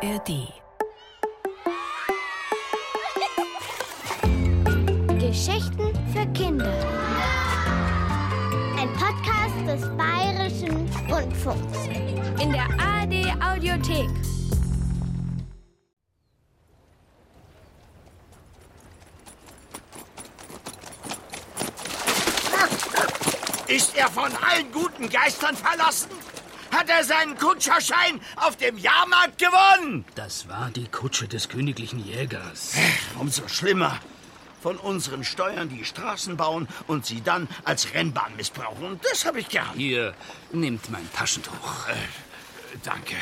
ARD. Geschichten für Kinder. Ein Podcast des Bayerischen Rundfunks. In der ARD Audiothek. Ist er von allen guten Geistern verlassen? Hat er seinen Kutscherschein auf dem Jahrmarkt gewonnen? Das war die Kutsche des königlichen Jägers. Umso schlimmer. Von unseren Steuern die Straßen bauen und sie dann als Rennbahn missbrauchen. Und das habe ich gern. Hier, nimmt mein Taschentuch. Danke.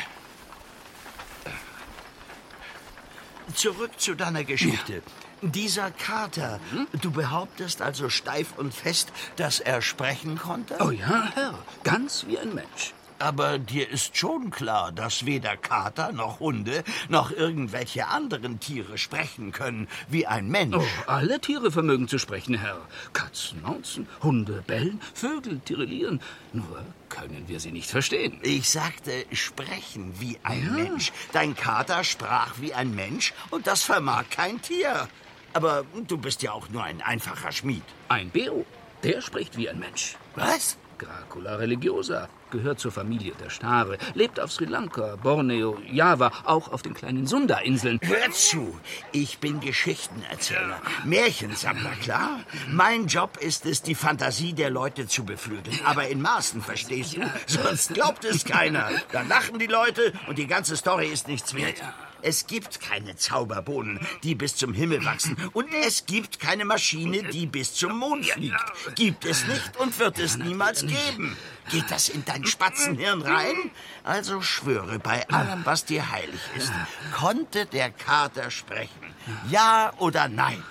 Zurück zu deiner Geschichte. Dieser Kater, du behauptest also steif und fest, dass er sprechen konnte? Oh ja, Herr, ganz wie ein Mensch. Aber dir ist schon klar, dass weder Kater noch Hunde noch irgendwelche anderen Tiere sprechen können wie ein Mensch. Oh, alle Tiere vermögen zu sprechen, Herr. Katzen mauzen, Hunde bellen, Vögel tirillieren. Nur können wir sie nicht verstehen. Ich sagte, sprechen wie ein Mensch. Dein Kater sprach wie ein Mensch und das vermag kein Tier. Aber du bist ja auch nur ein einfacher Schmied. Ein Beo, der spricht wie ein Mensch. Was? Gracula religiosa, gehört zur Familie der Stare, lebt auf Sri Lanka, Borneo, Java, auch auf den kleinen Sunda-Inseln. Hör zu, ich bin Geschichtenerzähler, Märchensammler, klar? Mein Job ist es, die Fantasie der Leute zu beflügeln. Aber in Maßen, verstehst du? Sonst glaubt es keiner. Dann lachen die Leute und die ganze Story ist nichts wert. Es gibt keine Zauberbohnen, die bis zum Himmel wachsen. Und es gibt keine Maschine, die bis zum Mond fliegt. Gibt es nicht und wird es niemals geben. Geht das in dein Spatzenhirn rein? Also schwöre bei allem, was dir heilig ist. Konnte der Kater sprechen? Ja oder nein?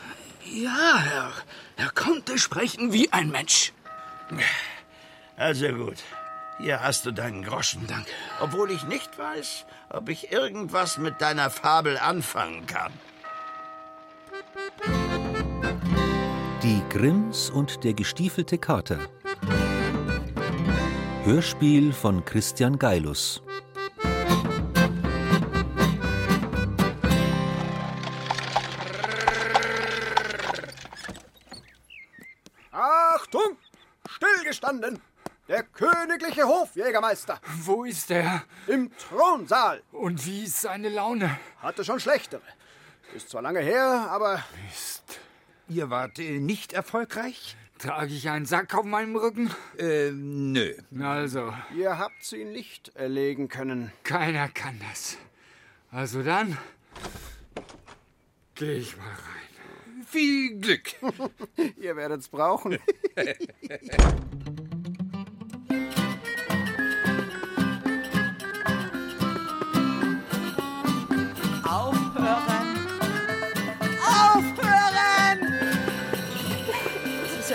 Ja, Herr, er konnte sprechen wie ein Mensch. Also gut. Hier hast du deinen Groschen. Danke. Obwohl ich nicht weiß, ob ich irgendwas mit deiner Fabel anfangen kann. Die Grimms und der gestiefelte Kater. Hörspiel von Christian Geilus. Achtung! Stillgestanden! Der königliche Hofjägermeister Wo ist er? im Thronsaal Und wie ist seine Laune? hatte schon schlechtere. Ist zwar lange her, aber Mist. Ihr wart äh, nicht erfolgreich? Trage ich einen Sack auf meinem Rücken? Äh, nö. Also, ihr habt sie nicht erlegen können. keiner kann das. Also dann gehe ich mal rein. Viel Glück. Ihr werdet's brauchen.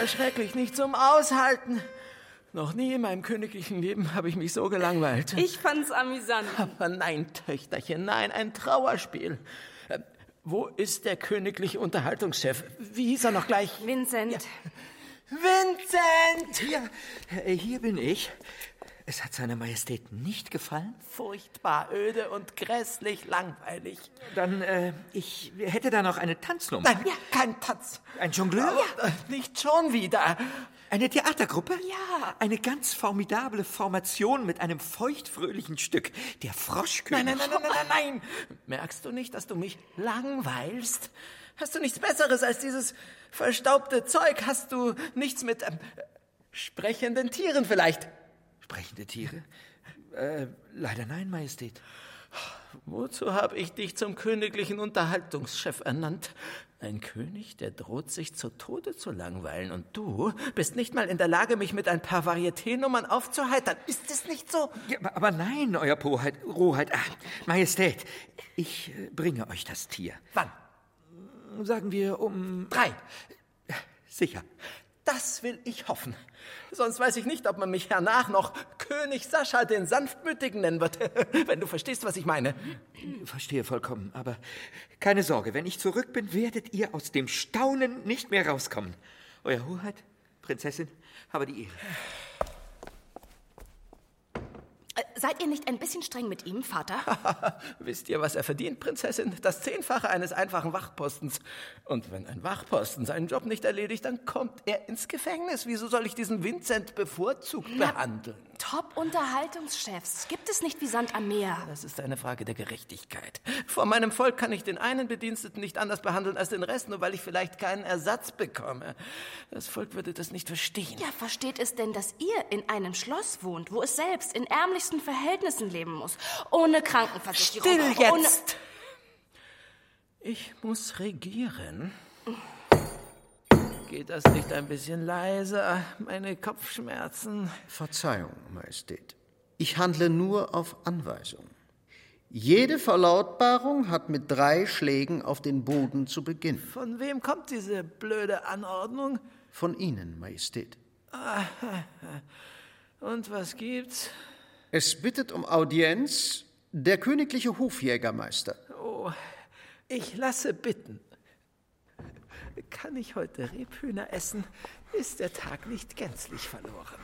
ja schrecklich, nicht zum Aushalten. Noch nie in meinem königlichen Leben habe ich mich so gelangweilt. Ich fand's amüsant. Aber nein, Töchterchen, nein, ein Trauerspiel. Äh, Wo ist der königliche Unterhaltungschef? Wie hieß er noch gleich? Vincent. Vincent! Hier, äh, hier bin ich. Es hat seiner Majestät nicht gefallen? Furchtbar öde und grässlich langweilig. Dann, äh, ich hätte da noch eine Tanznummer. Nein, ja, kein Tanz. Ein Jongleur? Äh, Nicht schon wieder. Eine Theatergruppe? Ja. Eine ganz formidable Formation mit einem feuchtfröhlichen Stück. Der Froschkönig. Nein, nein, nein, nein, nein, nein, nein. Merkst du nicht, dass du mich langweilst? Hast du nichts Besseres als dieses verstaubte Zeug? Hast du nichts mit ähm, sprechenden Tieren vielleicht? Sprechende Tiere? Äh, leider nein, Majestät. Wozu habe ich dich zum königlichen Unterhaltungschef ernannt? Ein König, der droht sich zu Tode zu langweilen. Und du bist nicht mal in der Lage, mich mit ein paar Varieté-Nummern aufzuheitern. Ist es nicht so? Ja, aber- nein, Euer Poheit, Roheit, ah, Majestät, ich äh, bringe euch das Tier. Wann? Sagen wir um... Drei. Sicher. Das will ich hoffen. Sonst weiß ich nicht, ob man mich hernach noch König Sascha den Sanftmütigen nennen wird. Wenn du verstehst, was ich meine. Verstehe vollkommen, aber keine Sorge, wenn ich zurück bin, werdet ihr aus dem Staunen nicht mehr rauskommen. Euer Hoheit, Prinzessin, habe die Ehre. Seid ihr nicht ein bisschen streng mit ihm, Vater? Wisst ihr, was er verdient, Prinzessin? Das Zehnfache eines einfachen Wachpostens. Und wenn ein Wachposten seinen Job nicht erledigt, dann kommt er ins Gefängnis. Wieso soll ich diesen Vincent bevorzugt behandeln? Top-Unterhaltungschefs. Gibt es nicht wie Sand am Meer. Das ist eine Frage der Gerechtigkeit. Vor meinem Volk kann ich den einen Bediensteten nicht anders behandeln als den Rest, nur weil ich vielleicht keinen Ersatz bekomme. Das Volk würde das nicht verstehen. Ja, versteht es denn, dass ihr in einem Schloss wohnt, wo es selbst in ärmlichsten Verhältnissen leben muss? Ohne Krankenversicherung. Still Ohne jetzt! Ich muss regieren. Geht das nicht ein bisschen leiser? Meine Kopfschmerzen. Verzeihung, Majestät. Ich handle nur auf Anweisung. Jede Verlautbarung hat mit drei Schlägen auf den Boden zu beginnen. Von wem kommt diese blöde Anordnung? Von Ihnen, Majestät. Und was gibt's? Es bittet um Audienz der königliche Hofjägermeister. Oh, ich lasse bitten. Kann ich heute Rebhühner essen, ist der Tag nicht gänzlich verloren.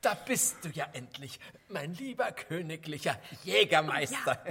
Da bist du ja endlich, mein lieber königlicher Jägermeister.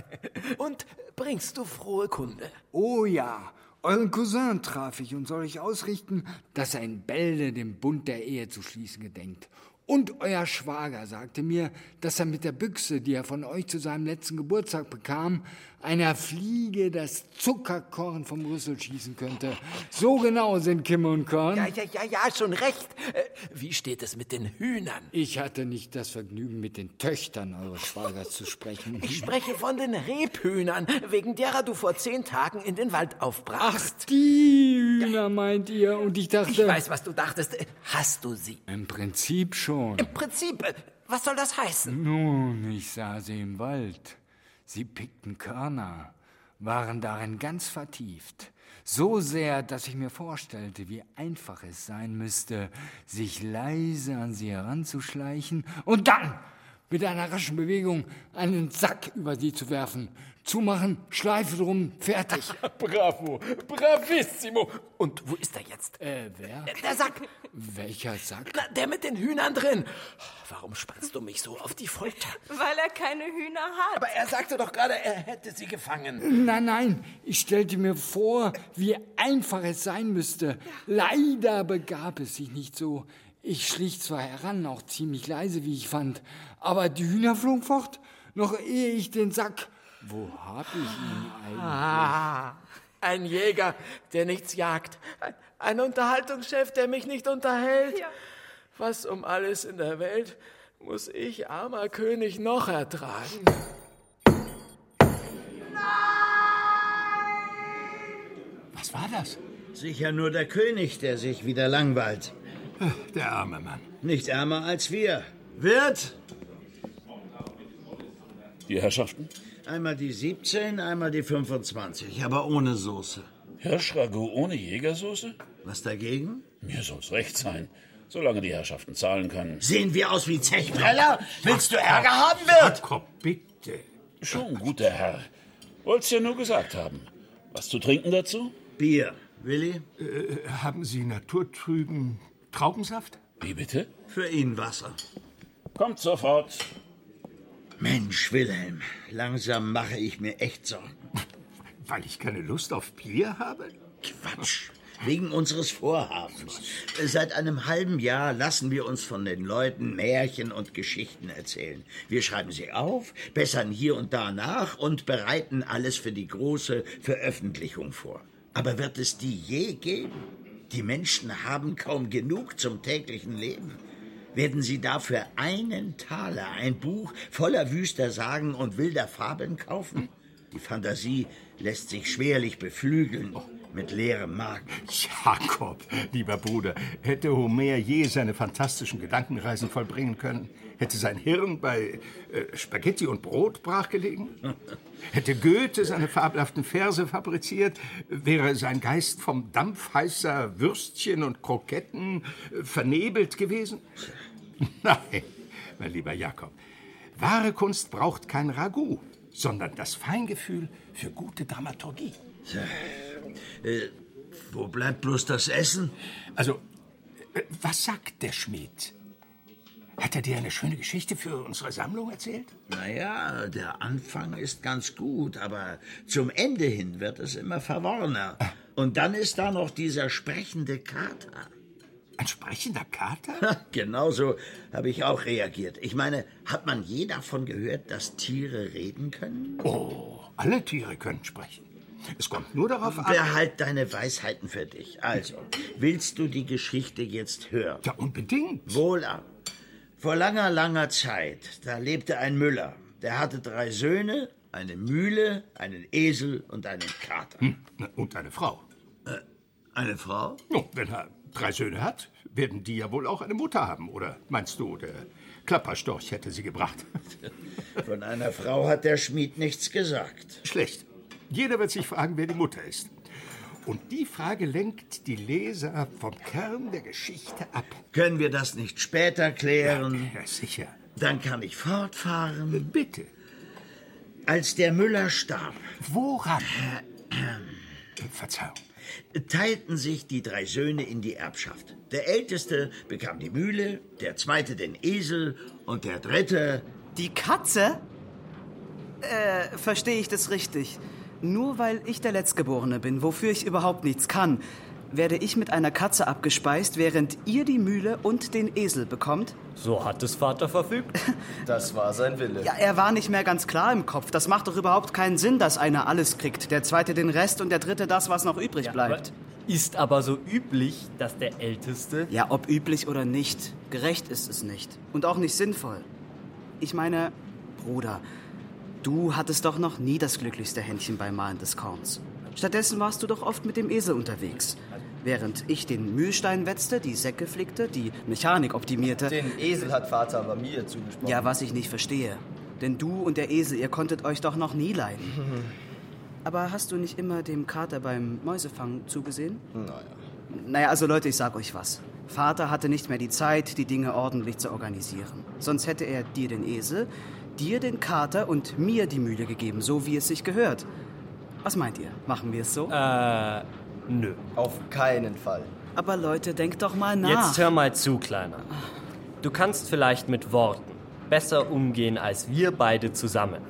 Und bringst du frohe Kunde? Oh ja, euren Cousin traf ich und soll euch ausrichten, dass er in Bälde den Bund der Ehe zu schließen gedenkt. Und euer Schwager sagte mir, dass er mit der Büchse, die er von euch zu seinem letzten Geburtstag bekam, einer Fliege das Zuckerkorn vom Rüssel schießen könnte. So genau sind Kim und Korn. Ja, ja, ja, ja, schon recht. Äh, Wie steht es mit den Hühnern? Ich hatte nicht das Vergnügen, mit den Töchtern eures Schwagers zu sprechen. Ich spreche von den Rebhühnern, wegen derer du vor zehn Tagen in den Wald aufbrachst. Ach, die Hühner meint ihr? Und ich dachte... Ich weiß, was du dachtest. Hast du sie? Im Prinzip schon. Im Prinzip, äh, was soll das heißen? Nun, ich sah sie im Wald. Sie pickten Körner, waren darin ganz vertieft. So sehr, dass ich mir vorstellte, wie einfach es sein müsste, sich leise an sie heranzuschleichen und dann mit einer raschen Bewegung einen Sack über sie zu werfen. Zumachen, Schleife drum, fertig. Bravo, bravissimo. Und wo ist er jetzt? Äh, wer? Der Sack. Welcher Sack? Na, der mit den Hühnern drin. Warum spannst du mich so auf die Folter? Weil er keine Hühner hat. Aber er sagte doch gerade, er hätte sie gefangen. Nein, nein, ich stellte mir vor, wie einfach es sein müsste. Leider begab es sich nicht so. Ich schlich zwar heran, auch ziemlich leise, wie ich fand, aber die Hühner flogen fort, noch ehe ich den Sack. Wo hab ich ihn eigentlich? Ah, ein Jäger, der nichts jagt. Ein, ein Unterhaltungschef, der mich nicht unterhält. Was um alles in der Welt muss ich, armer König, noch ertragen? Was war das? Sicher nur der König, der sich wieder langweilt. Der arme Mann. Nicht ärmer als wir. Wirt, Die Herrschaften? einmal die 17, einmal die 25, aber ohne Soße. Hirschragout ohne Jägersoße? Was dagegen? Mir soll's recht sein, solange die Herrschaften zahlen können. Sehen wir aus wie Zechpreller? Willst du Ärger haben, Wirt? Jakob, bitte. Schon, guter Herr. Wollt's ja nur gesagt haben. Was zu trinken dazu? Bier. Willi? Äh, haben Sie naturtrüben Traubensaft? Wie bitte? Für ihn Wasser. Kommt sofort. Mensch, Wilhelm, langsam mache ich mir echt Sorgen. Weil ich keine Lust auf Bier habe? Quatsch. Wegen unseres Vorhabens. Seit einem halben Jahr lassen wir uns von den Leuten Märchen und Geschichten erzählen. Wir schreiben sie auf, bessern hier und da nach und bereiten alles für die große Veröffentlichung vor. Aber wird es die je geben? Die Menschen haben kaum genug zum täglichen Leben. Werden sie dafür einen Taler, ein Buch voller wüster Sagen und wilder Fabeln kaufen? Die Fantasie lässt sich schwerlich beflügeln mit leerem Magen. Jakob, lieber Bruder, hätte Homer je seine fantastischen Gedankenreisen vollbringen können? Hätte sein Hirn bei äh, Spaghetti und Brot brachgelegen? Hätte Goethe seine fabelhaften Verse fabriziert? Wäre sein Geist vom Dampf heißer Würstchen und Kroketten äh, vernebelt gewesen? Nein, mein lieber Jakob. Wahre Kunst braucht kein Ragout, sondern das Feingefühl für gute Dramaturgie. Äh, wo bleibt bloß das Essen? Also, äh, was sagt der Schmied? Hat er dir eine schöne Geschichte für unsere Sammlung erzählt? Naja, der Anfang ist ganz gut, aber zum Ende hin wird es immer verworrener. Und dann ist da noch dieser sprechende Kater. Ein sprechender Kater? Genauso habe ich auch reagiert. Ich meine, hat man je davon gehört, dass Tiere reden können? Oh, alle Tiere können sprechen. Es kommt nur darauf an. Behalt deine Weisheiten für dich. Also, willst du die Geschichte jetzt hören? Ja, unbedingt. Wohlan. Vor langer, langer Zeit, da lebte ein Müller. Der hatte drei Söhne, eine Mühle, einen Esel und einen Kater. Hm, und eine Frau. Äh, eine Frau? Oh, wenn er drei Söhne hat, werden die ja wohl auch eine Mutter haben. Oder meinst du, der Klapperstorch hätte sie gebracht? Von einer Frau hat der Schmied nichts gesagt. Schlecht. Jeder wird sich fragen, wer die Mutter ist. Und die Frage lenkt die Leser vom Kern der Geschichte ab. Können wir das nicht später klären? Ja, sicher. Dann kann ich fortfahren. Bitte. Als der Müller starb. Woran? Verzeihung. Teilten sich die drei Söhne in die Erbschaft. Der älteste bekam die Mühle, der zweite den Esel und der dritte. Die Katze? Äh, verstehe ich das richtig? Nur weil ich der Letztgeborene bin, wofür ich überhaupt nichts kann, werde ich mit einer Katze abgespeist, während ihr die Mühle und den Esel bekommt? So hat es Vater verfügt. Das war sein Wille. Ja, er war nicht mehr ganz klar im Kopf. Das macht doch überhaupt keinen Sinn, dass einer alles kriegt, der zweite den Rest und der dritte das, was noch übrig Ja, bleibt. Ist aber so üblich, dass der Älteste. Ja, ob üblich oder nicht, gerecht ist es nicht. Und auch nicht sinnvoll. Ich meine, Bruder, du hattest doch noch nie das glücklichste Händchen beim Malen des Korns. Stattdessen warst du doch oft mit dem Esel unterwegs. Während ich den Mühlstein wetzte, die Säcke flickte, die Mechanik optimierte. Den Esel hat Vater aber mir zugesprochen. Ja, was ich nicht verstehe. Denn du und der Esel, ihr konntet euch doch noch nie leiden. Aber hast du nicht immer dem Kater beim Mäusefang zugesehen? Naja. Naja, also Leute, ich sag euch was. Vater hatte nicht mehr die Zeit, die Dinge ordentlich zu organisieren. Sonst hätte er dir den Esel, dir den Kater und mir die Mühle gegeben, so wie es sich gehört. Was meint ihr? Machen wir es so? Äh, nö. Auf keinen Fall. Aber Leute, denkt doch mal nach. Jetzt hör mal zu, Kleiner. Du kannst vielleicht mit Worten besser umgehen als wir beide zusammen.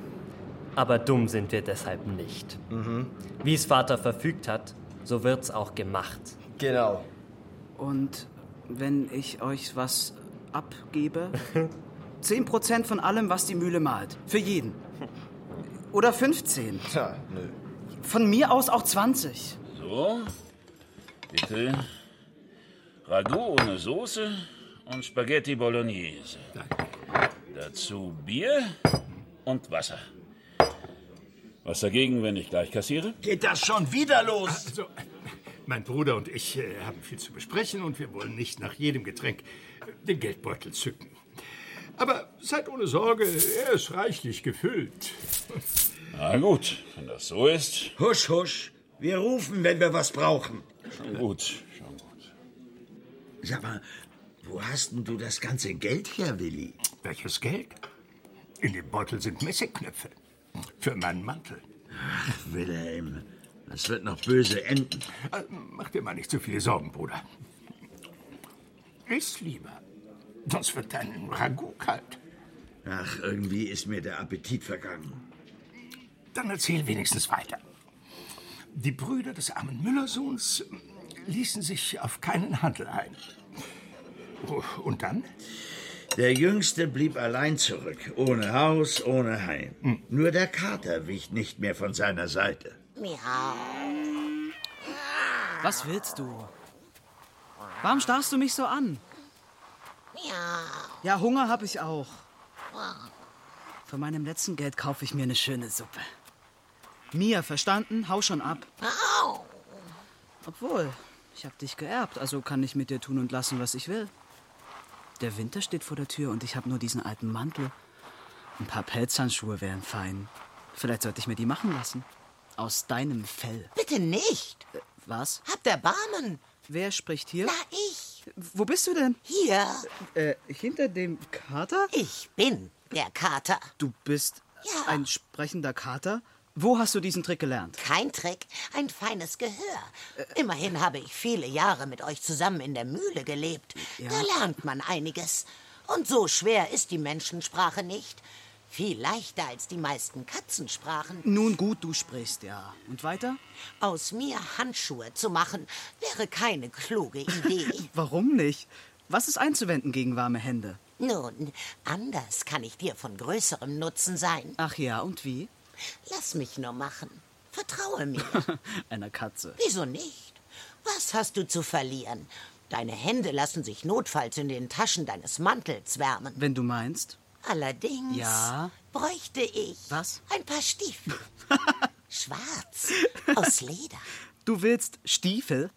Aber dumm sind wir deshalb nicht. Mhm. Wie es Vater verfügt hat, so wird's auch gemacht. Genau. Und wenn ich euch was abgebe? Zehn Prozent von allem, was die Mühle malt. Für jeden. Oder 15. Tja, nö. Von mir aus auch 20. So, bitte. Ragout ohne Soße und Spaghetti Bolognese. Dazu Bier und Wasser. Was dagegen, wenn ich gleich kassiere? Geht das schon wieder los? Also, mein Bruder und ich äh, haben viel zu besprechen und wir wollen nicht nach jedem Getränk den Geldbeutel zücken. Aber seid ohne Sorge, er ist reichlich gefüllt. Na gut, wenn das so ist. Husch, husch. Wir rufen, wenn wir was brauchen. Schon gut, schon gut. Sag mal, wo hast denn du das ganze Geld her, Willi? Welches Geld? In dem Beutel sind Messingknöpfe. Für meinen Mantel. Ach, Wilhelm, das wird noch böse enden. Äh, Mach dir mal nicht so viele Sorgen, Bruder. Iss lieber. Sonst wird dein Ragout kalt. Ach, irgendwie ist mir der Appetit vergangen. Dann erzähl wenigstens weiter. Die Brüder des armen Müllersohns ließen sich auf keinen Handel ein. Oh, Und dann? Der Jüngste blieb allein zurück, ohne Haus, ohne Heim. Hm. Nur der Kater wich nicht mehr von seiner Seite. Was willst du? Warum starrst du mich so an? Ja, Hunger habe ich auch. Von meinem letzten Geld kaufe ich mir eine schöne Suppe. Mia, verstanden? Hau schon ab. Obwohl, ich habe dich geerbt, also kann ich mit dir tun und lassen, was ich will. Der Winter steht vor der Tür und ich habe nur diesen alten Mantel. Ein paar Pelzhandschuhe wären fein. Vielleicht sollte ich mir die machen lassen. Aus deinem Fell. Bitte nicht. Äh, was? Habt Erbarmen. Wer spricht hier? Na, ich. Wo bist du denn? Hier. Äh, hinter dem Kater? Ich bin der Kater. Du bist Ja. ein sprechender Kater? Wo hast du diesen Trick gelernt? Kein Trick, ein feines Gehör. Immerhin habe ich viele Jahre mit euch zusammen in der Mühle gelebt. Ja. Da lernt man einiges. Und so schwer ist die Menschensprache nicht. Viel leichter als die meisten Katzensprachen. Nun gut, du sprichst, ja. Und weiter? Aus mir Handschuhe zu machen, wäre keine kluge Idee. Warum nicht? Was ist einzuwenden gegen warme Hände? Nun, anders kann ich dir von größerem Nutzen sein. Ach ja, und wie? Lass mich nur machen. Vertraue mir. Einer Katze. Wieso nicht? Was hast du zu verlieren? Deine Hände lassen sich notfalls in den Taschen deines Mantels wärmen. Wenn du meinst. Allerdings Ja? bräuchte ich Was? ein paar Stiefel. Schwarz, aus Leder. Du willst Stiefel?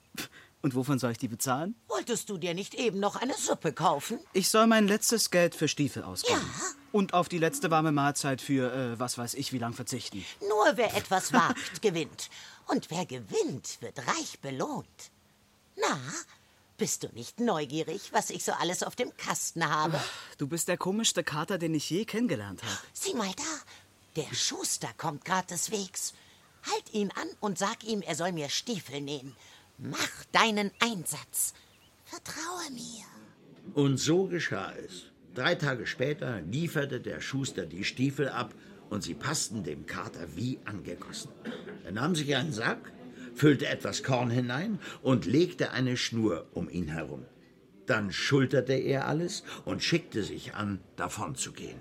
Und wovon soll ich die bezahlen? Wolltest du dir nicht eben noch eine Suppe kaufen? Ich soll mein letztes Geld für Stiefel ausgeben. Ja. Und auf die letzte warme Mahlzeit für, äh, was weiß ich, wie lang verzichten. Nur wer etwas wagt, gewinnt. Und wer gewinnt, wird reich belohnt. Na, bist du nicht neugierig, was ich so alles auf dem Kasten habe? Du bist der komischste Kater, den ich je kennengelernt habe. Sieh mal da, der Schuster kommt grad des Wegs. Halt ihn an und sag ihm, er soll mir Stiefel nähen. Mach deinen Einsatz. Vertraue mir. Und so geschah es. Drei Tage später lieferte der Schuster die Stiefel ab und sie passten dem Kater wie angegossen. Er nahm sich einen Sack, füllte etwas Korn hinein und legte eine Schnur um ihn herum. Dann schulterte er alles und schickte sich an, davonzugehen.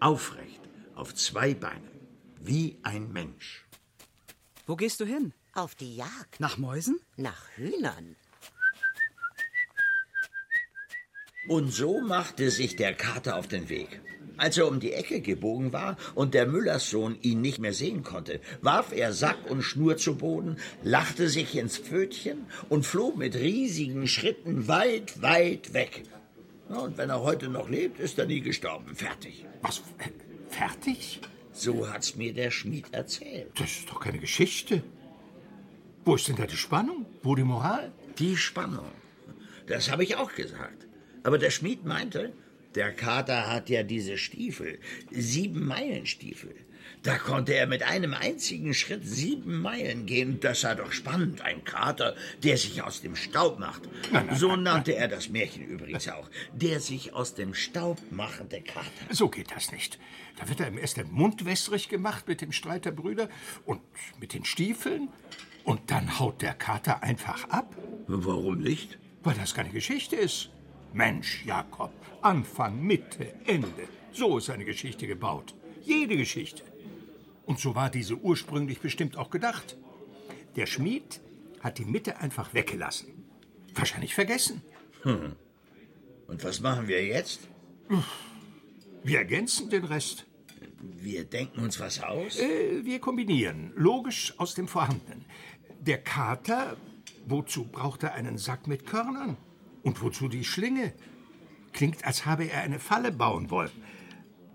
Aufrecht, auf zwei Beinen, wie ein Mensch. Wo gehst du hin? Auf die Jagd. Nach Mäusen? Nach Hühnern. Und so machte sich der Kater auf den Weg. Als er um die Ecke gebogen war und der Müllerssohn ihn nicht mehr sehen konnte, warf er Sack und Schnur zu Boden, lachte sich ins Pfötchen und floh mit riesigen Schritten weit, weit weg. Und wenn er heute noch lebt, ist er nie gestorben. Fertig. Was? Fertig? So hat's mir der Schmied erzählt. Das ist doch keine Geschichte. Wo ist denn da die Spannung? Wo die Moral? Die Spannung. Das habe ich auch gesagt. Aber der Schmied meinte, der Kater hat ja diese Stiefel, sieben Meilen Stiefel. Da konnte er mit einem einzigen Schritt sieben Meilen gehen. Das sei doch spannend. Ein Kater, der sich aus dem Staub macht. So nannte er das Märchen übrigens auch. Der sich aus dem Staub machende Kater. So geht das nicht. Da wird einem erst der Mund wässrig gemacht mit dem Streit der Brüder und mit den Stiefeln. Und dann haut der Kater einfach ab. Warum nicht? Weil das keine Geschichte ist. Mensch, Jakob, Anfang, Mitte, Ende. So ist eine Geschichte gebaut. Jede Geschichte. Und so war diese ursprünglich bestimmt auch gedacht. Der Schmied hat die Mitte einfach weggelassen. Wahrscheinlich vergessen. Hm. Und was machen wir jetzt? Wir ergänzen den Rest. Wir denken uns was aus? Äh, wir kombinieren. Logisch aus dem Vorhandenen. Der Kater, wozu braucht er einen Sack mit Körnern? Und wozu die Schlinge? Klingt, als habe er eine Falle bauen wollen.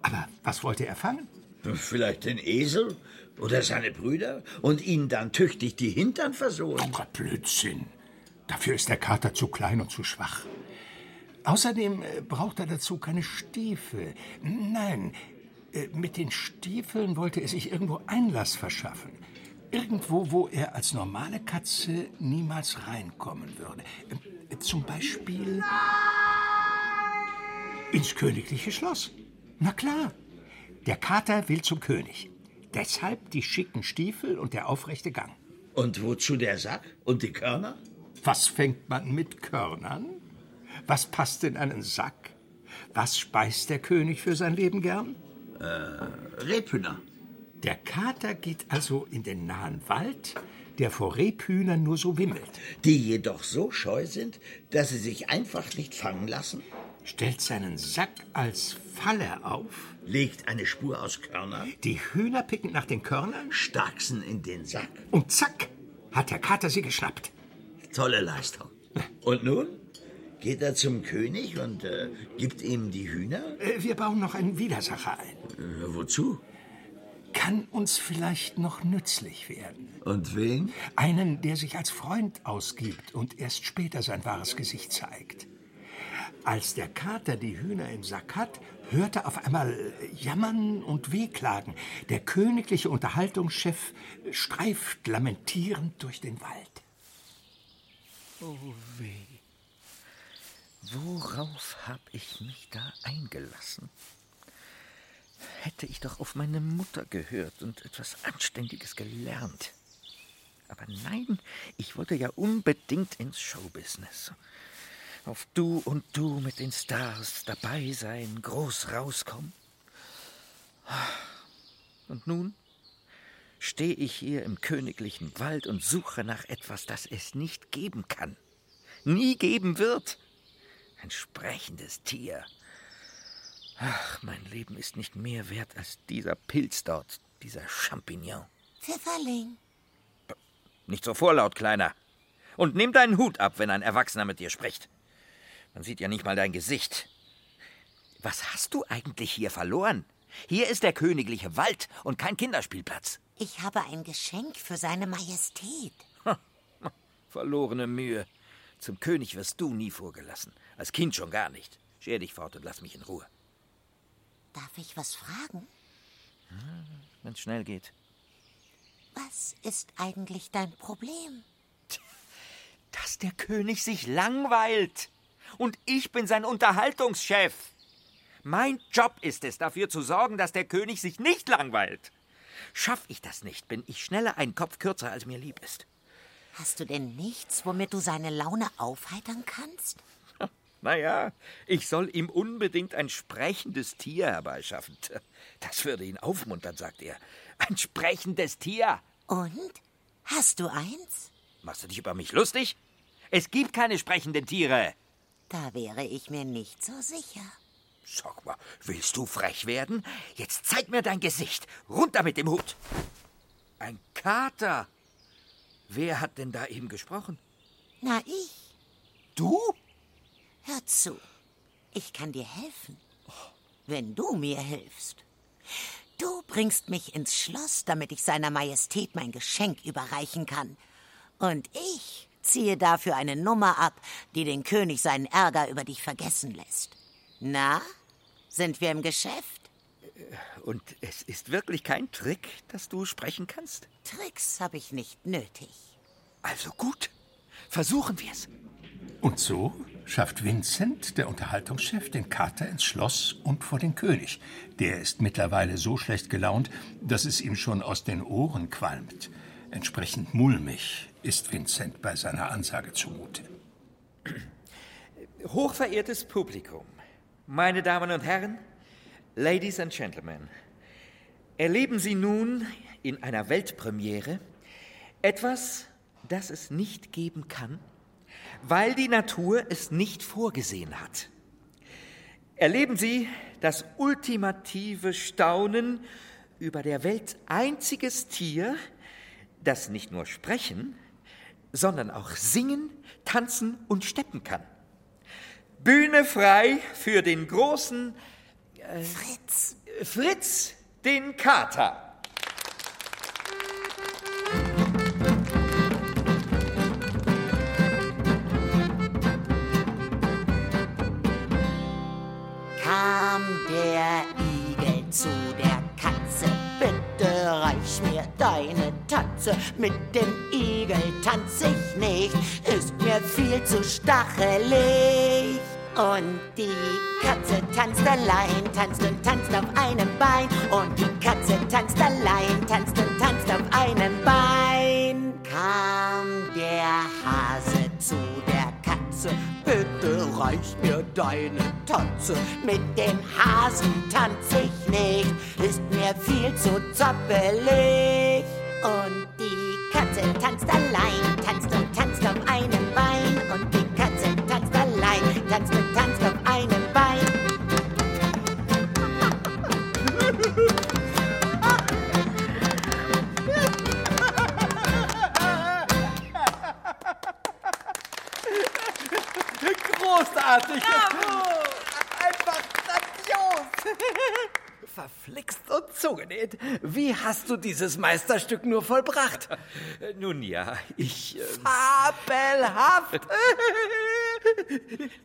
Aber was wollte er fangen? Vielleicht den Esel oder seine Brüder und ihnen dann tüchtig die Hintern versohlen. Oh Gott, Blödsinn. Dafür ist der Kater zu klein und zu schwach. Außerdem äh, braucht er dazu keine Stiefel. Nein, äh, mit den Stiefeln wollte er sich irgendwo Einlass verschaffen. Irgendwo, wo er als normale Katze niemals reinkommen würde. Zum Beispiel ins königliche Schloss. Na klar, der Kater will zum König. Deshalb die schicken Stiefel und der aufrechte Gang. Und wozu der Sack und die Körner? Was fängt man mit Körnern? Was passt in einen Sack? Was speist der König für sein Leben gern? Äh, Rebhühner. Der Kater geht also in den nahen Wald, der vor Rebhühnern nur so wimmelt. Die jedoch so scheu sind, dass sie sich einfach nicht fangen lassen. Stellt seinen Sack als Falle auf. Legt eine Spur aus Körnern. Die Hühner picken nach den Körnern. Starksen in den Sack. Und zack, hat der Kater sie geschnappt. Tolle Leistung. Und nun? Geht er zum König und äh, gibt ihm die Hühner? Äh, wir bauen noch einen Widersacher ein. Äh, wozu? Kann uns vielleicht noch nützlich werden. Und wen? Einen, der sich als Freund ausgibt und erst später sein wahres Gesicht zeigt. Als der Kater die Hühner im Sack hat, hört er auf einmal Jammern und Wehklagen. Der königliche Unterhaltungschef streift lamentierend durch den Wald. Oh weh. Worauf habe ich mich da eingelassen? Hätte ich doch auf meine Mutter gehört und etwas Anständiges gelernt. Aber nein, ich wollte ja unbedingt ins Showbusiness. Auf Du und Du mit den Stars dabei sein, groß rauskommen. Und nun stehe ich hier im königlichen Wald und suche nach etwas, das es nicht geben kann, nie geben wird. Ein sprechendes Tier. Ach, mein Leben ist nicht mehr wert als dieser Pilz dort, dieser Champignon. Pfifferling. Nicht so vorlaut, Kleiner. Und nimm deinen Hut ab, wenn ein Erwachsener mit dir spricht. Man sieht ja nicht mal dein Gesicht. Was hast du eigentlich hier verloren? Hier ist der königliche Wald und kein Kinderspielplatz. Ich habe ein Geschenk für seine Majestät. Verlorene Mühe. Zum König wirst du nie vorgelassen. Als Kind schon gar nicht. Scher dich fort und lass mich in Ruhe. Darf ich was fragen? Wenn es schnell geht. Was ist eigentlich dein Problem? Dass der König sich langweilt. Und ich bin sein Unterhaltungschef. Mein Job ist es, dafür zu sorgen, dass der König sich nicht langweilt. Schaff ich das nicht, bin ich schneller einen Kopf kürzer, als mir lieb ist. Hast du denn nichts, womit du seine Laune aufheitern kannst? Naja, ich soll ihm unbedingt ein sprechendes Tier herbeischaffen. Das würde ihn aufmuntern, sagt er. Ein sprechendes Tier. Und? Hast du eins? Machst du dich über mich lustig? Es gibt keine sprechenden Tiere. Da wäre ich mir nicht so sicher. Sag mal, willst du frech werden? Jetzt zeig mir dein Gesicht. Runter mit dem Hut. Ein Kater. Wer hat denn da eben gesprochen? Na, ich. Du? Hör zu. Ich kann dir helfen. Wenn du mir hilfst. Du bringst mich ins Schloss, damit ich seiner Majestät mein Geschenk überreichen kann. Und ich ziehe dafür eine Nummer ab, die den König seinen Ärger über dich vergessen lässt. Na, sind wir im Geschäft? Und es ist wirklich kein Trick, dass du sprechen kannst? Tricks habe ich nicht nötig. Also gut, versuchen wir's. Und so schafft Vincent, der Unterhaltungschef, den Kater ins Schloss und vor den König. Der ist mittlerweile so schlecht gelaunt, dass es ihm schon aus den Ohren qualmt. Entsprechend mulmig ist Vincent bei seiner Ansage zumute. Hochverehrtes Publikum, meine Damen und Herren, Ladies and Gentlemen, erleben Sie nun in einer Weltpremiere etwas, das es nicht geben kann, weil die Natur es nicht vorgesehen hat. Erleben Sie das ultimative Staunen über der Welt einziges Tier, das nicht nur sprechen, sondern auch singen, tanzen und steppen kann. Bühne frei für den großen äh, Fritz. Fritz, den Kater. Kam der Igel zu der Katze, bitte reich mir deine Tatze. Mit dem Igel tanz ich nicht, ist mir viel zu stachelig. Und die Katze tanzt allein, tanzt und tanzt auf einem Bein. Und die Katze tanzt allein, tanzt und tanzt auf einem Bein. Kam der Hase zu bitte reich mir deine Tatze. Mit dem Hasen tanz ich nicht, ist mir viel zu zappelig. Und die Katze tanzt allein, tanzt und tanzt auf einem Bein. Und die Katze tanzt allein, tanzt und tanzt auf einem Bein. Großartig! Bravo! Einfach grandios! Verflixt und zugenäht. Wie hast du dieses Meisterstück nur vollbracht? Nun ja, ich. Äh, Fabelhaft!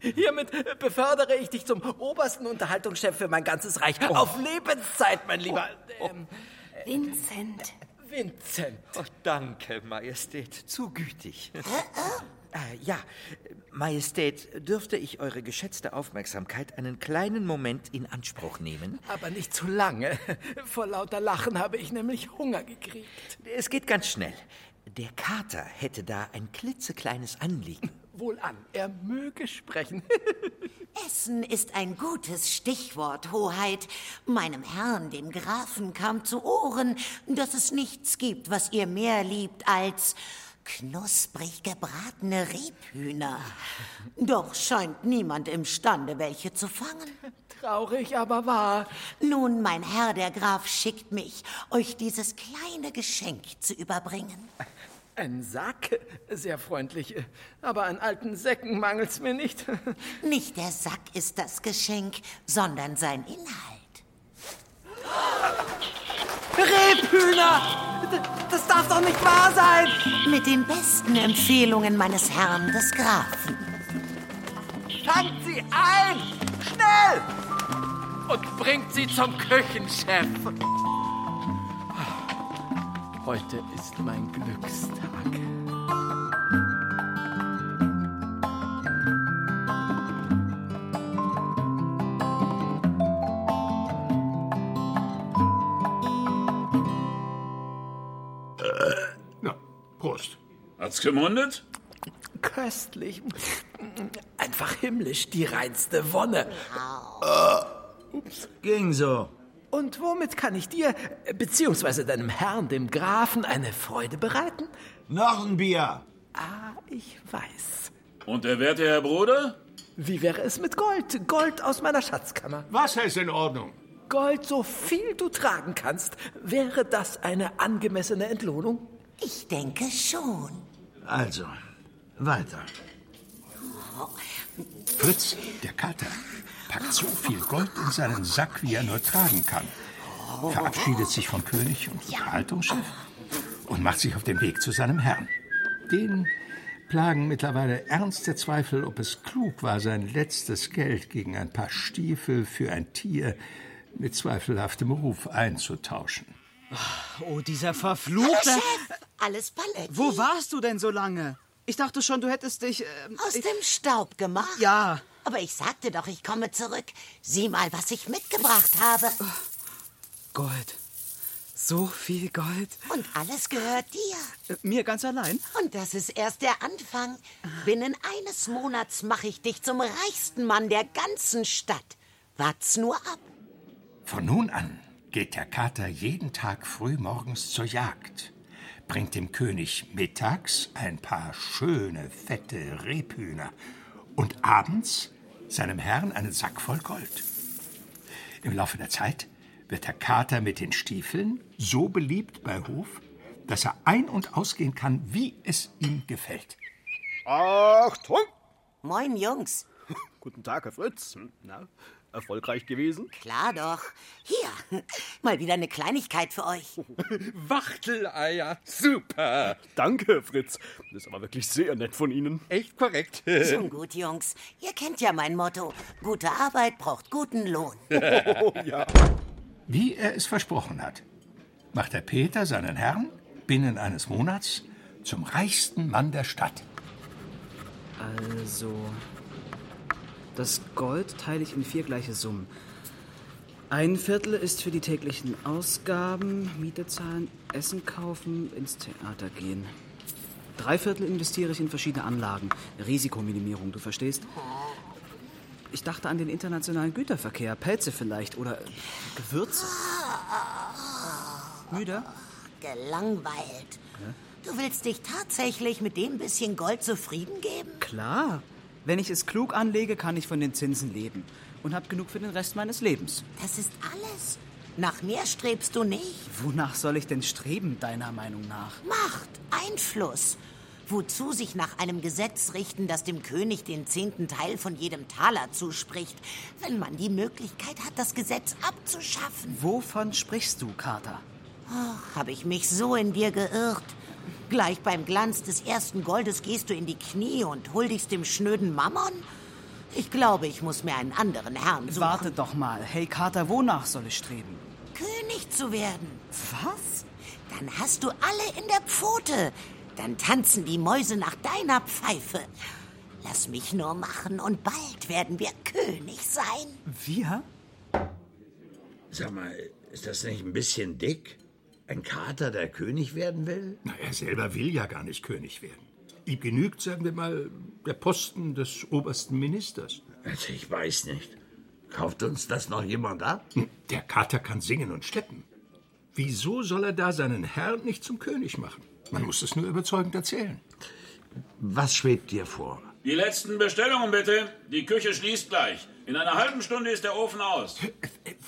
Hiermit befördere ich dich zum obersten Unterhaltungschef für mein ganzes Reich. Auf Lebenszeit, mein Lieber. Ähm, Vincent. Vincent. Oh, danke, Majestät. Zu gütig. Äh, ja, Majestät, dürfte ich eure geschätzte Aufmerksamkeit einen kleinen Moment in Anspruch nehmen? Aber nicht zu lange. Vor lauter Lachen habe ich nämlich Hunger gekriegt. Es geht ganz schnell. Der Kater hätte da ein klitzekleines Anliegen. Wohlan, er möge sprechen. Essen ist ein gutes Stichwort, Hoheit. Meinem Herrn, dem Grafen, kam zu Ohren, dass es nichts gibt, was ihr mehr liebt als knusprig gebratene Rebhühner. Doch scheint niemand imstande, welche zu fangen. Traurig, aber wahr. Nun, mein Herr, der Graf schickt mich, euch dieses kleine Geschenk zu überbringen. Ein Sack? Sehr freundlich. Aber an alten Säcken mangelt's mir nicht. Nicht der Sack ist das Geschenk, sondern sein Inhalt. Rebhühner! Das darf doch nicht wahr sein! Mit den besten Empfehlungen meines Herrn des Grafen. Fangt sie ein! Schnell! Und bringt sie zum Küchenchef. Heute ist mein Glückstag. Hat's gemundet? Köstlich. Einfach himmlisch, die reinste Wonne. Ups. Ging so. Und womit kann ich dir, beziehungsweise deinem Herrn, dem Grafen, eine Freude bereiten? Noch ein Bier. Ah, ich weiß. Und der werte Herr Bruder? Wie wäre es mit Gold? Gold aus meiner Schatzkammer. Wasser ist in Ordnung. Gold, so viel du tragen kannst. Wäre das eine angemessene Entlohnung? Ich denke schon. Also, weiter. Fritz, der Kater, packt so viel Gold in seinen Sack, wie er nur tragen kann, verabschiedet sich vom König und Unterhaltungschef und macht sich auf den Weg zu seinem Herrn. Den plagen mittlerweile ernste Zweifel, ob es klug war, sein letztes Geld gegen ein paar Stiefel für ein Tier mit zweifelhaftem Ruf einzutauschen. Oh, dieser verfluchte... Hallo, Chef. Alles Paletti. Wo warst du denn so lange? Ich dachte schon, du hättest dich... Äh, Aus ich, dem Staub gemacht? Ja. Aber ich sagte doch, ich komme zurück. Sieh mal, was ich mitgebracht habe. Gold. So viel Gold. Und alles gehört dir. Äh, mir ganz allein? Und das ist erst der Anfang. Binnen eines Monats mache ich dich zum reichsten Mann der ganzen Stadt. Wart's nur ab. Von nun an geht der Kater jeden Tag früh morgens zur Jagd, bringt dem König mittags ein paar schöne, fette Rebhühner und abends seinem Herrn einen Sack voll Gold. Im Laufe der Zeit wird der Kater mit den Stiefeln so beliebt bei Hof, dass er ein- und ausgehen kann, wie es ihm gefällt. Achtung! Moin, Jungs. Guten Tag, Herr Fritz. Hm, Na, erfolgreich gewesen? Klar doch. Hier, mal wieder eine Kleinigkeit für euch. Wachteleier, super. Danke, Fritz. Das ist aber wirklich sehr nett von Ihnen. Echt korrekt. Schon gut, Jungs. Ihr kennt ja mein Motto. Gute Arbeit braucht guten Lohn. Oh, ja. Wie er es versprochen hat, macht der Peter seinen Herrn binnen eines Monats zum reichsten Mann der Stadt. Also, das Gold teile ich in vier gleiche Summen. Ein Viertel ist für die täglichen Ausgaben, Miete zahlen, Essen kaufen, ins Theater gehen. Drei Viertel investiere ich in verschiedene Anlagen. Risikominimierung, du verstehst? Ich dachte an den internationalen Güterverkehr, Pelze vielleicht oder Gewürze. Müde? Gelangweilt. Du willst dich tatsächlich mit dem bisschen Gold zufrieden geben? Klar. Wenn ich es klug anlege, kann ich von den Zinsen leben. Und hab genug für den Rest meines Lebens. Das ist alles. Nach mehr strebst du nicht. Wonach soll ich denn streben, deiner Meinung nach? Macht, Einfluss. Wozu sich nach einem Gesetz richten, das dem König den zehnten Teil von jedem Taler zuspricht, wenn man die Möglichkeit hat, das Gesetz abzuschaffen? Wovon sprichst du, Kater? Oh, Habe ich mich so in dir geirrt. Gleich beim Glanz des ersten Goldes gehst du in die Knie und huldigst dem schnöden Mammon? Ich glaube, ich muss mir einen anderen Herrn suchen. Warte doch mal. Hey, Kater, wonach soll ich streben? König zu werden. Was? Dann hast du alle in der Pfote. Dann tanzen die Mäuse nach deiner Pfeife. Lass mich nur machen und bald werden wir König sein. Wir? Sag mal, ist das nicht ein bisschen dick? Ein Kater, der König werden will? Na, er selber will ja gar nicht König werden. Ihm genügt, sagen wir mal, der Posten des obersten Ministers. Also ich weiß nicht. Kauft uns das noch jemand ab? Hm, Der Kater kann singen und steppen. Wieso soll er da seinen Herrn nicht zum König machen? Man muss es nur überzeugend erzählen. Was schwebt dir vor? Die letzten Bestellungen bitte. Die Küche schließt gleich. In einer halben Stunde ist der Ofen aus.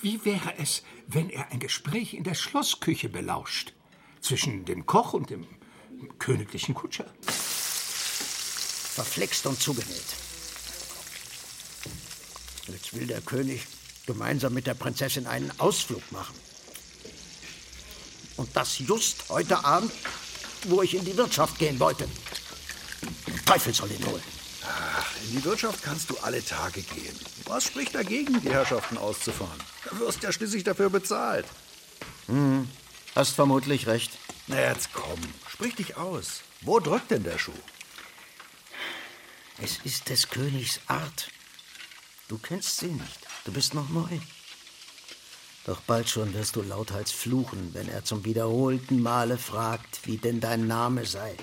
Wie wäre es, wenn er ein Gespräch in der Schlossküche belauscht? Zwischen dem Koch und dem königlichen Kutscher? Verflixt und zugenäht. Jetzt will der König gemeinsam mit der Prinzessin einen Ausflug machen. Und das just heute Abend, wo ich in die Wirtschaft gehen wollte. Teufel soll ihn holen. Ach, in die Wirtschaft kannst du alle Tage gehen. Was spricht dagegen, die Herrschaften auszufahren? Du wirst ja schließlich dafür bezahlt. Hm, hast vermutlich recht. Na jetzt komm, sprich dich aus. Wo drückt denn der Schuh? Es ist des Königs Art. Du kennst sie nicht. Du bist noch neu. Doch bald schon wirst du lauthals fluchen, wenn er zum wiederholten Male fragt, wie denn dein Name sei,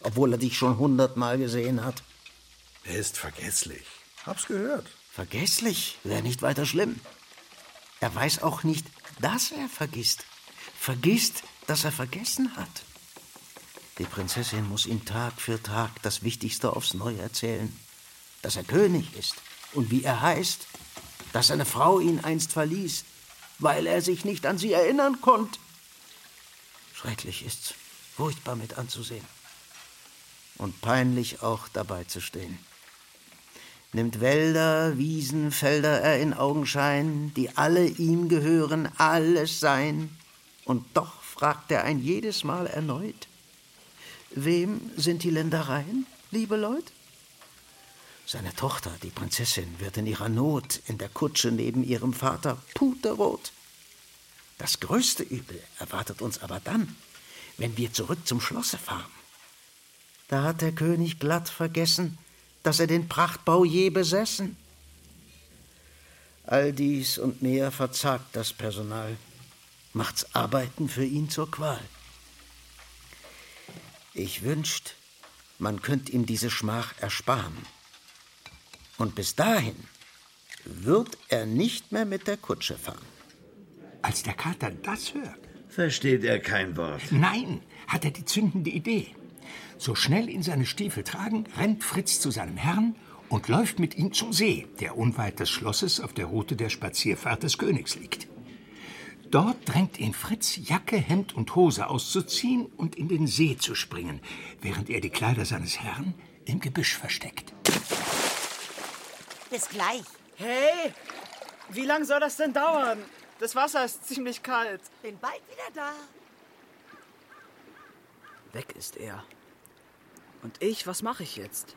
obwohl er dich schon hundertmal gesehen hat. Er ist vergesslich. Hab's gehört. Vergesslich wäre nicht weiter schlimm. Er weiß auch nicht, dass er vergisst. Vergisst, dass er vergessen hat. Die Prinzessin muss ihm Tag für Tag das Wichtigste aufs Neue erzählen. Dass er König ist und wie er heißt. Dass seine Frau ihn einst verließ, weil er sich nicht an sie erinnern konnte. Schrecklich ist's, furchtbar mit anzusehen. Und peinlich auch dabei zu stehen. Nimmt Wälder, Wiesen, Felder er in Augenschein, die alle ihm gehören, alles sein. Und doch fragt er ein jedes Mal erneut, wem sind die Ländereien, liebe Leute? Seine Tochter, die Prinzessin, wird in ihrer Not in der Kutsche neben ihrem Vater puterrot. Das größte Übel erwartet uns aber dann, wenn wir zurück zum Schlosse fahren. Da hat der König glatt vergessen, dass er den Prachtbau je besessen. All dies und mehr verzagt das Personal, macht's Arbeiten für ihn zur Qual. Ich wünscht, man könnt ihm diese Schmach ersparen. Und bis dahin wird er nicht mehr mit der Kutsche fahren. Als der Kater das hört, Versteht er kein Wort. Nein, hat er die zündende Idee. So schnell ihn seine Stiefel tragen, rennt Fritz zu seinem Herrn und läuft mit ihm zum See, der unweit des Schlosses auf der Route der Spazierfahrt des Königs liegt. Dort drängt ihn Fritz, Jacke, Hemd und Hose auszuziehen und in den See zu springen, während er die Kleider seines Herrn im Gebüsch versteckt. Bis gleich. Hey, wie lange soll das denn dauern? Das Wasser ist ziemlich kalt. Bin bald wieder da. Weg ist er. Und ich, was mache ich jetzt?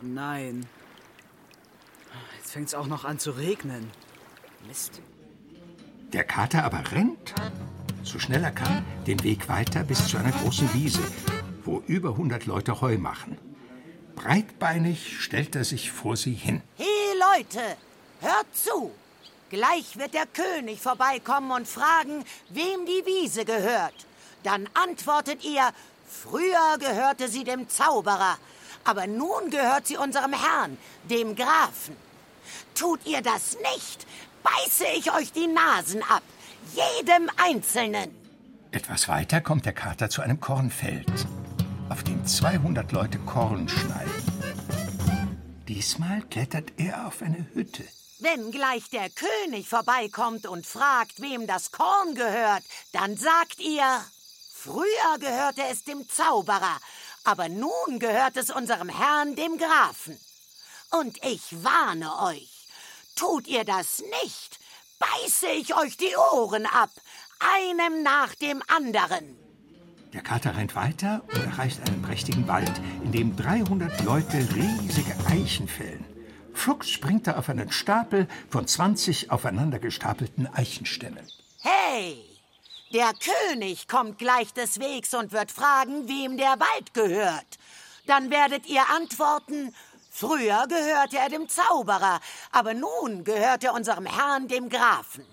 Oh nein. Jetzt fängt es auch noch an zu regnen. Mist. Der Kater aber rennt, so schnell er kann, den Weg weiter bis zu einer großen Wiese, wo über hundert Leute Heu machen. Breitbeinig stellt er sich vor sie hin. Hey Leute, hört zu. Gleich wird der König vorbeikommen und fragen, wem die Wiese gehört. Dann antwortet ihr, früher gehörte sie dem Zauberer, aber nun gehört sie unserem Herrn, dem Grafen. Tut ihr das nicht, beiße ich euch die Nasen ab, jedem Einzelnen. Etwas weiter kommt der Kater zu einem Kornfeld, auf dem 200 Leute Korn schneiden. Diesmal klettert er auf eine Hütte. Wenn gleich der König vorbeikommt und fragt, wem das Korn gehört, dann sagt ihr, früher gehörte es dem Zauberer, aber nun gehört es unserem Herrn, dem Grafen. Und ich warne euch, tut ihr das nicht, beiße ich euch die Ohren ab, einem nach dem anderen. Der Kater rennt weiter und erreicht einen prächtigen Wald, in dem 300 Leute riesige Eichen fällen. Flugs springt er auf einen Stapel von 20 aufeinander gestapelten Eichenstämmen. Hey, Der König kommt gleich des Wegs und wird fragen, wem der Wald gehört. Dann werdet ihr antworten, früher gehörte er dem Zauberer, aber nun gehört er unserem Herrn, dem Grafen.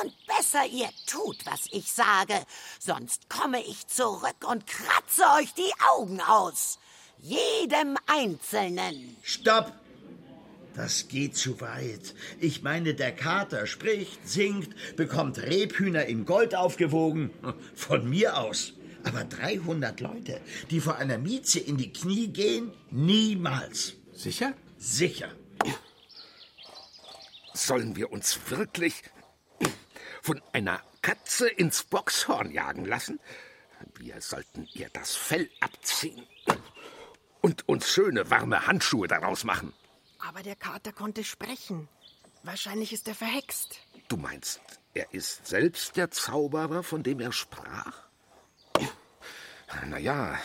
Und besser ihr tut, was ich sage, sonst komme ich zurück und kratze euch die Augen aus. Jedem Einzelnen. Stopp! Das geht zu weit. Ich meine, der Kater spricht, singt, bekommt Rebhühner in Gold aufgewogen. Von mir aus. Aber 300 Leute, die vor einer Mieze in die Knie gehen? Niemals. Sicher? Sicher. Sollen wir uns wirklich von einer Katze ins Boxhorn jagen lassen? Wir sollten ihr das Fell abziehen und uns schöne warme Handschuhe daraus machen. Aber der Kater konnte sprechen. Wahrscheinlich ist er verhext. Du meinst, er ist selbst der Zauberer, von dem er sprach? Na ja,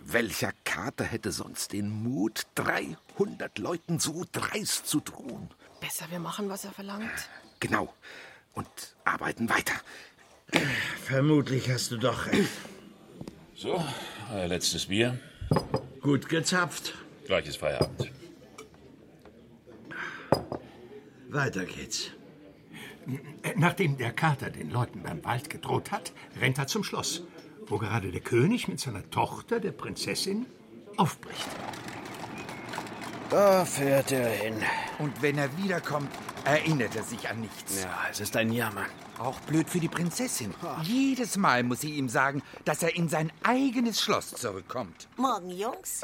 welcher Kater hätte sonst den Mut, 300 Leuten so dreist zu drohen? Besser, wir machen, was er verlangt. Genau. Und arbeiten weiter. Vermutlich hast du doch recht. So, euer letztes Bier. Gut gezapft. Gleiches Feierabend. Weiter geht's. Nachdem der Kater den Leuten beim Wald gedroht hat, rennt er zum Schloss, wo gerade der König mit seiner Tochter, der Prinzessin, aufbricht. Da fährt er hin. Und wenn er wiederkommt, erinnert er sich an nichts. Ja, es ist ein Jammer. Auch blöd für die Prinzessin. Jedes Mal muss sie ihm sagen, dass er in sein eigenes Schloss zurückkommt. Morgen, Jungs.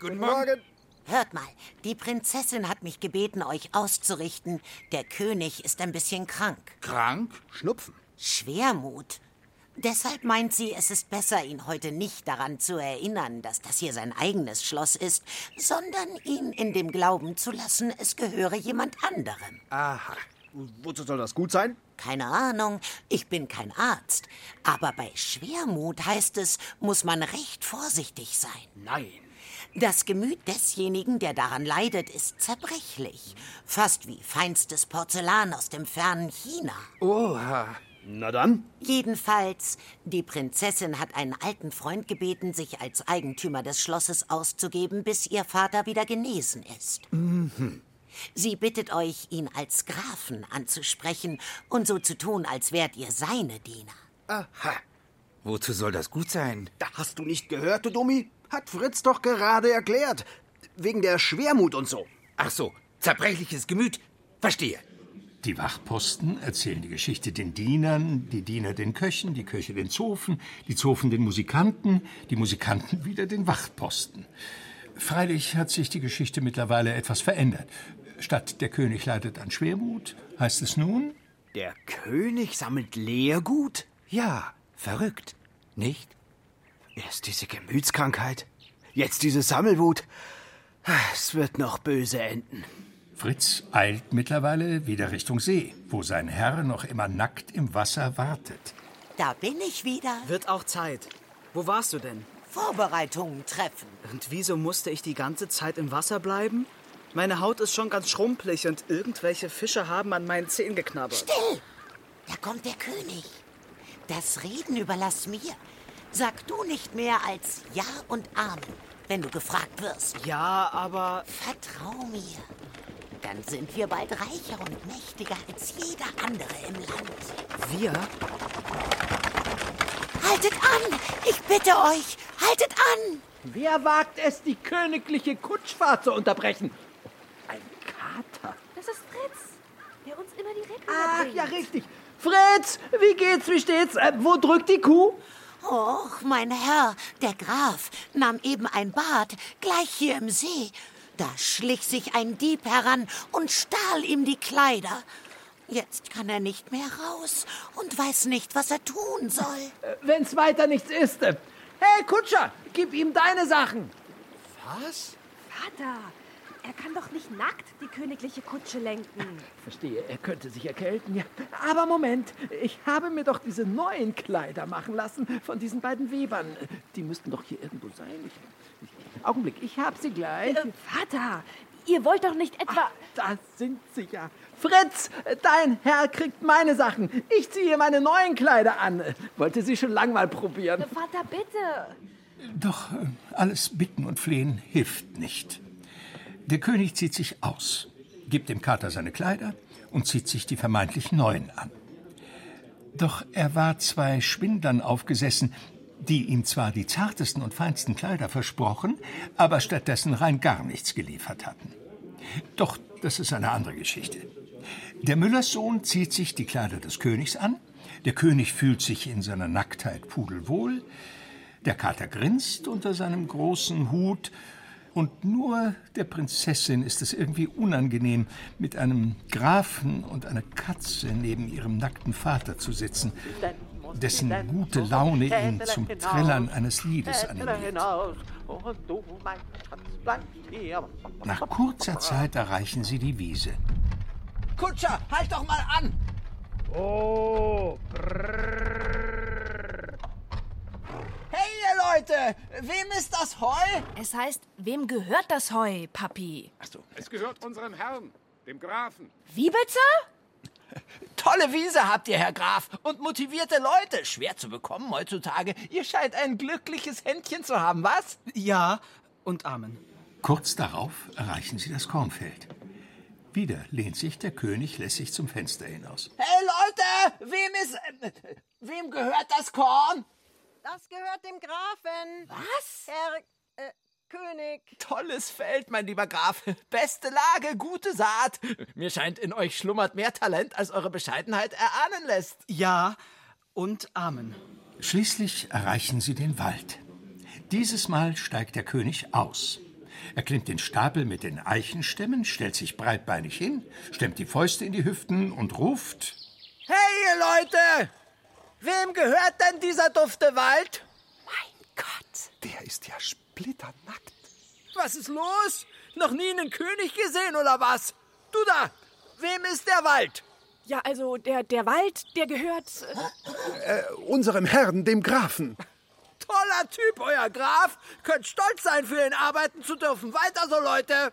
Guten Morgen. Hört mal, die Prinzessin hat mich gebeten, euch auszurichten. Der König ist ein bisschen krank. Krank? Schnupfen. Schwermut. Deshalb meint sie, es ist besser, ihn heute nicht daran zu erinnern, dass das hier sein eigenes Schloss ist, sondern ihn in dem Glauben zu lassen, es gehöre jemand anderem. Aha. Wozu soll das gut sein? Keine Ahnung, ich bin kein Arzt. Aber bei Schwermut heißt es, muss man recht vorsichtig sein. Nein. Das Gemüt desjenigen, der daran leidet, ist zerbrechlich. Fast wie feinstes Porzellan aus dem fernen China. Oha. Na dann. Jedenfalls, die Prinzessin hat einen alten Freund gebeten, sich als Eigentümer des Schlosses auszugeben, bis ihr Vater wieder genesen ist. Mhm. Sie bittet euch, ihn als Grafen anzusprechen und so zu tun, als wärt ihr seine Diener. Aha. Wozu soll das gut sein? Da hast du nicht gehört, du Dummi? Hat Fritz doch gerade erklärt. Wegen der Schwermut und so. Ach so, zerbrechliches Gemüt. Verstehe. Die Wachposten erzählen die Geschichte den Dienern, die Diener den Köchen, die Köche den Zofen, die Zofen den Musikanten, die Musikanten wieder den Wachposten. Freilich hat sich die Geschichte mittlerweile etwas verändert. Statt der König leidet an Schwermut, heißt es nun? Der König sammelt Leergut? Ja, verrückt. Nicht? Erst diese Gemütskrankheit, jetzt diese Sammelwut. Es wird noch böse enden. Fritz eilt mittlerweile wieder Richtung See, wo sein Herr noch immer nackt im Wasser wartet. Da bin ich wieder. Wird auch Zeit. Wo warst du denn? Vorbereitungen treffen. Und wieso musste ich die ganze Zeit im Wasser bleiben? Meine Haut ist schon ganz schrumpelig und irgendwelche Fische haben an meinen Zehen geknabbert. Still! Da kommt der König. Das Reden überlass mir. Sag du nicht mehr als Ja und Amen, wenn du gefragt wirst. Ja, aber. Vertrau mir. Dann sind wir bald reicher und mächtiger als jeder andere im Land. Wir? Haltet an! Ich bitte euch! Haltet an! Wer wagt es, die königliche Kutschfahrt zu unterbrechen? Ein Kater. Das ist Fritz, der uns immer die Recken Ach, bringt. ja, richtig. Fritz, wie geht's, wie steht's? Äh, wo drückt die Kuh? Och, mein Herr, der Graf, nahm eben ein Bad, gleich hier im See. Da schlich sich ein Dieb heran und stahl ihm die Kleider. Jetzt kann er nicht mehr raus und weiß nicht, was er tun soll. Äh, Wenn's weiter nichts ist. äh, Hey, Kutscher, gib ihm deine Sachen. Was? Vater, er kann doch nicht nackt die königliche Kutsche lenken. Verstehe, er könnte sich erkälten, ja. Aber Moment, ich habe mir doch diese neuen Kleider machen lassen von diesen beiden Webern. Die müssten doch hier irgendwo sein. Ich, ich, Augenblick, ich hab sie gleich. Äh, Vater, Ihr wollt doch nicht etwa... Da sind Sie ja. Fritz, dein Herr kriegt meine Sachen. Ich ziehe meine neuen Kleider an. Wollte sie schon lang mal probieren. Vater, bitte. Doch äh, alles Bitten und Flehen hilft nicht. Der König zieht sich aus, gibt dem Kater seine Kleider und zieht sich die vermeintlich neuen an. Doch er war zwei Schwindlern aufgesessen, die ihm zwar die zartesten und feinsten Kleider versprochen, aber stattdessen rein gar nichts geliefert hatten. Doch das ist eine andere Geschichte. Der Müllerssohn zieht sich die Kleider des Königs an, der König fühlt sich in seiner Nacktheit pudelwohl, der Kater grinst unter seinem großen Hut, und nur der Prinzessin ist es irgendwie unangenehm, mit einem Grafen und einer Katze neben ihrem nackten Vater zu sitzen, dessen gute Laune ihn zum Trällern eines Liedes animiert. Nach kurzer Zeit erreichen sie die Wiese. Kutscher, halt doch mal an! Oh, ihr Leute! Wem ist das Heu? Es heißt, wem gehört das Heu, Papi? Es gehört unserem Herrn, dem Grafen. Wie bitte? Tolle Wiese habt ihr, Herr Graf. Und motivierte Leute. Schwer zu bekommen heutzutage. Ihr scheint ein glückliches Händchen zu haben, was? Ja und Amen. Kurz darauf erreichen sie das Kornfeld. Wieder lehnt sich der König lässig zum Fenster hinaus. Hey, Leute! Wem ist... Äh, wem gehört das Korn? Das gehört dem Grafen. Was? Herr äh, König. Tolles Feld, mein lieber Graf. Beste Lage, gute Saat. Mir scheint, in euch schlummert mehr Talent, als eure Bescheidenheit erahnen lässt. Ja und Amen. Schließlich erreichen sie den Wald. Dieses Mal steigt der König aus. Er klimmt den Stapel mit den Eichenstämmen, stellt sich breitbeinig hin, stemmt die Fäuste in die Hüften und ruft: Hey, ihr Leute! Wem gehört denn dieser dufte Wald? Mein Gott. Der ist ja splitternackt. Was ist los? Noch nie einen König gesehen oder was? Du da! Wem ist der Wald? Ja, also der, der Wald, der gehört... Äh, unserem Herrn, dem Grafen. Toller Typ, euer Graf. Könnt stolz sein, für ihn arbeiten zu dürfen. Weiter so, Leute.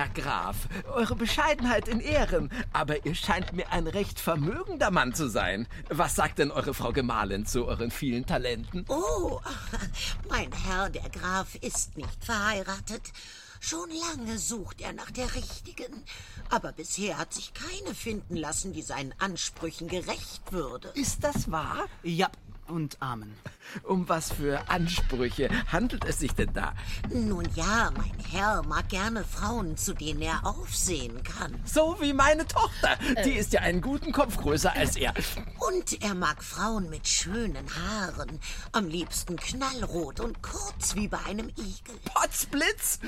Herr Graf, eure Bescheidenheit in Ehren, aber ihr scheint mir ein recht vermögender Mann zu sein. Was sagt denn eure Frau Gemahlin zu euren vielen Talenten? Oh, mein Herr, der Graf, ist nicht verheiratet. Schon lange sucht er nach der richtigen. Aber bisher hat sich keine finden lassen, die seinen Ansprüchen gerecht würde. Ist das wahr? Ja und Amen. Um was für Ansprüche handelt es sich denn da? Nun ja, mein Herr mag gerne Frauen, zu denen er aufsehen kann. So wie meine Tochter. Die ist ja einen guten Kopf größer als er. Und er mag Frauen mit schönen Haaren. Am liebsten knallrot und kurz wie bei einem Igel. Potzblitz!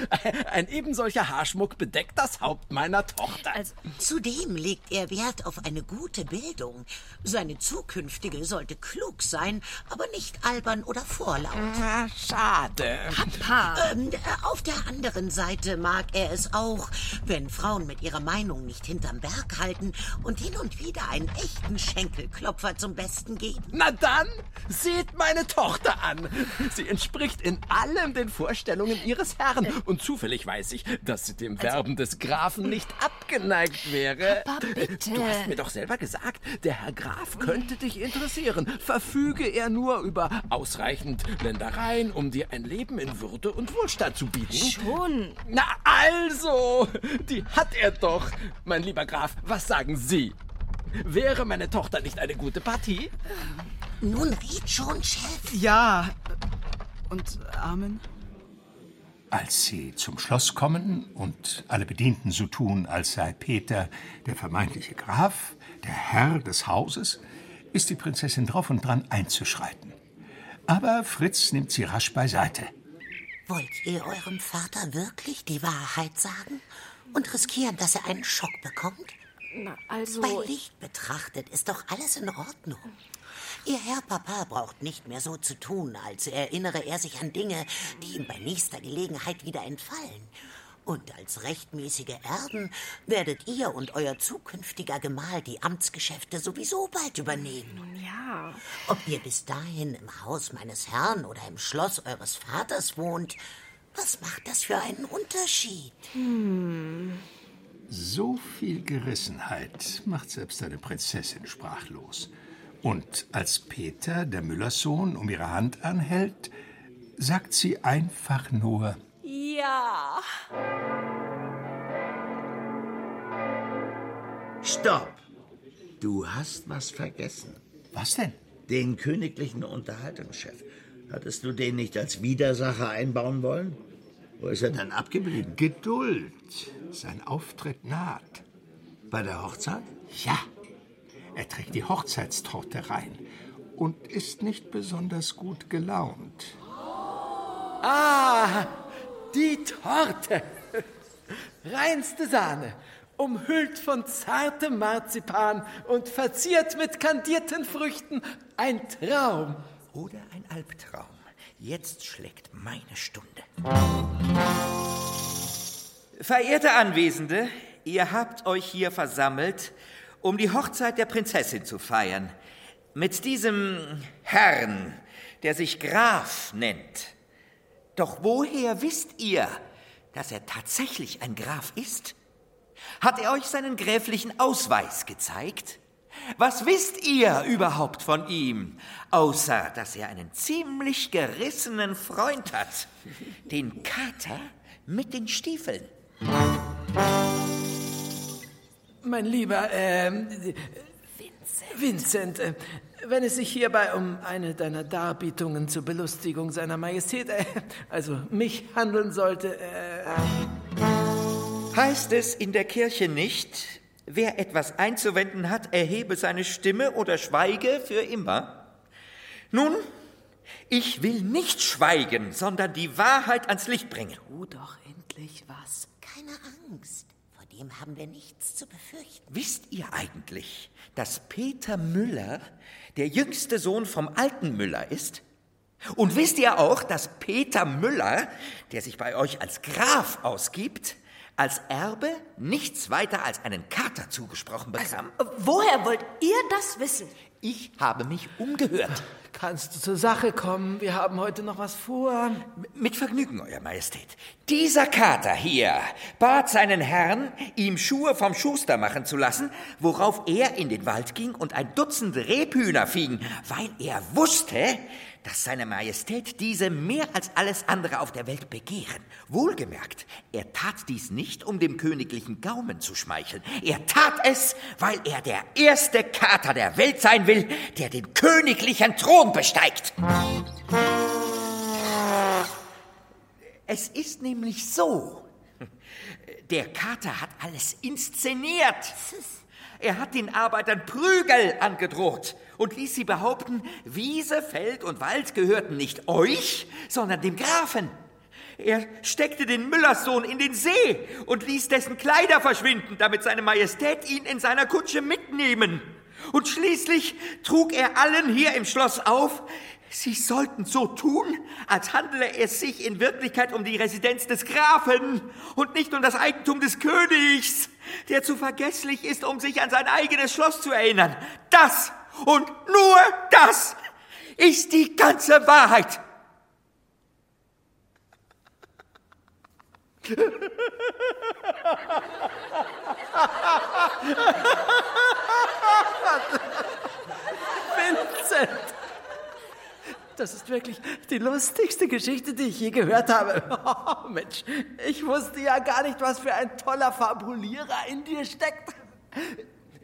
Ein eben solcher Haarschmuck bedeckt das Haupt meiner Tochter. Also, Zudem legt er Wert auf eine gute Bildung. Seine zukünftige sollte klug sein, aber nicht albern oder vorlaut. Ah, schade. Papa. Ähm, auf der anderen Seite mag er es auch, wenn Frauen mit ihrer Meinung nicht hinterm Berg halten und hin und wieder einen echten Schenkelklopfer zum Besten geben. Na dann, seht meine Tochter an. Sie entspricht in allem den Vorstellungen ihres Herrn. Und zufällig weiß ich, dass sie dem Werben des Grafen nicht abgeneigt wäre. Papa, bitte. Du hast mir doch selber gesagt, der Herr Graf könnte dich interessieren. Verfüge er nur über ausreichend Ländereien, um dir ein Leben in Würde und Wohlstand zu bieten. Schon. Na also, die hat er doch. Mein lieber Graf, was sagen Sie? Wäre meine Tochter nicht eine gute Partie? Nun red schon, Chef. Ja und Amen. Als sie zum Schloss kommen und alle Bedienten so tun, als sei Peter der vermeintliche Graf, der Herr des Hauses, ist die Prinzessin drauf und dran einzuschreiten. Aber Fritz nimmt sie rasch beiseite. Wollt ihr eurem Vater wirklich die Wahrheit sagen und riskieren, dass er einen Schock bekommt? Na, also... Bei Licht betrachtet ist doch alles in Ordnung. Ihr Herr Papa braucht nicht mehr so zu tun, als erinnere er sich an Dinge, die ihm bei nächster Gelegenheit wieder entfallen. Und als rechtmäßige Erben werdet ihr und euer zukünftiger Gemahl die Amtsgeschäfte sowieso bald übernehmen. Nun ja. Ob ihr bis dahin im Haus meines Herrn oder im Schloss eures Vaters wohnt, was macht das für einen Unterschied? Hm. So viel Gerissenheit macht selbst eine Prinzessin sprachlos. Und als Peter, der Müllerssohn, um ihre Hand anhält, sagt sie einfach nur Ja. Stopp! Du hast was vergessen. Was denn? Den königlichen Unterhaltungschef. Hattest du den nicht als Widersacher einbauen wollen? Wo ist er denn abgeblieben? Geduld. Sein Auftritt naht. Bei der Hochzeit? Ja. Er trägt die Hochzeitstorte rein und ist nicht besonders gut gelaunt. Ah, die Torte. Reinste Sahne, umhüllt von zartem Marzipan und verziert mit kandierten Früchten. Ein Traum. Oder ein Albtraum. Jetzt schlägt meine Stunde. Verehrte Anwesende, ihr habt euch hier versammelt, um die Hochzeit der Prinzessin zu feiern. Mit diesem Herrn, der sich Graf nennt. Doch woher wisst ihr, dass er tatsächlich ein Graf ist? Hat er euch seinen gräflichen Ausweis gezeigt? Was wisst ihr überhaupt von ihm, außer dass er einen ziemlich gerissenen Freund hat, den Kater mit den Stiefeln? Mein lieber, ähm, Vincent, äh, wenn es sich hierbei um eine deiner Darbietungen zur Belustigung seiner Majestät, äh, also mich handeln sollte, äh, Heißt es in der Kirche nicht, wer etwas einzuwenden hat, erhebe seine Stimme oder schweige für immer? Nun, ich will nicht schweigen, sondern die Wahrheit ans Licht bringen. Tu doch endlich was. Keine Angst. Vor dem haben wir nichts zu befürchten. Wisst ihr eigentlich, dass Peter Müller der jüngste Sohn vom alten Müller ist? Und wisst ihr auch, dass Peter Müller, der sich bei euch als Graf ausgibt, als Erbe nichts weiter als einen Kater zugesprochen bekam? Woher wollt ihr das wissen? Ich habe mich umgehört. Kannst du zur Sache kommen? Wir haben heute noch was vor. Mit Vergnügen, Euer Majestät. Dieser Kater hier bat seinen Herrn, ihm Schuhe vom Schuster machen zu lassen, worauf er in den Wald ging und ein Dutzend Rebhühner fing, weil er wusste, dass seine Majestät diese mehr als alles andere auf der Welt begehren. Wohlgemerkt, er tat dies nicht, um dem königlichen Gaumen zu schmeicheln. Er tat es, weil er der erste Kater der Welt sein will, der den königlichen Thron besteigt. Es ist nämlich so. Der Kater hat alles inszeniert. Er hat den Arbeitern Prügel angedroht und ließ sie behaupten, Wiese, Feld und Wald gehörten nicht euch, sondern dem Grafen. Er steckte den Müllerssohn in den See und ließ dessen Kleider verschwinden, damit seine Majestät ihn in seiner Kutsche mitnehmen. Und schließlich trug er allen hier im Schloss auf, sie sollten so tun, als handele es sich in Wirklichkeit um die Residenz des Grafen und nicht um das Eigentum des Königs, der zu vergesslich ist, um sich an sein eigenes Schloss zu erinnern. Das und nur das ist die ganze Wahrheit. Vincent! Das ist wirklich die lustigste Geschichte, die ich je gehört habe. Oh, Mensch, ich wusste ja gar nicht, was für ein toller Fabulierer in dir steckt.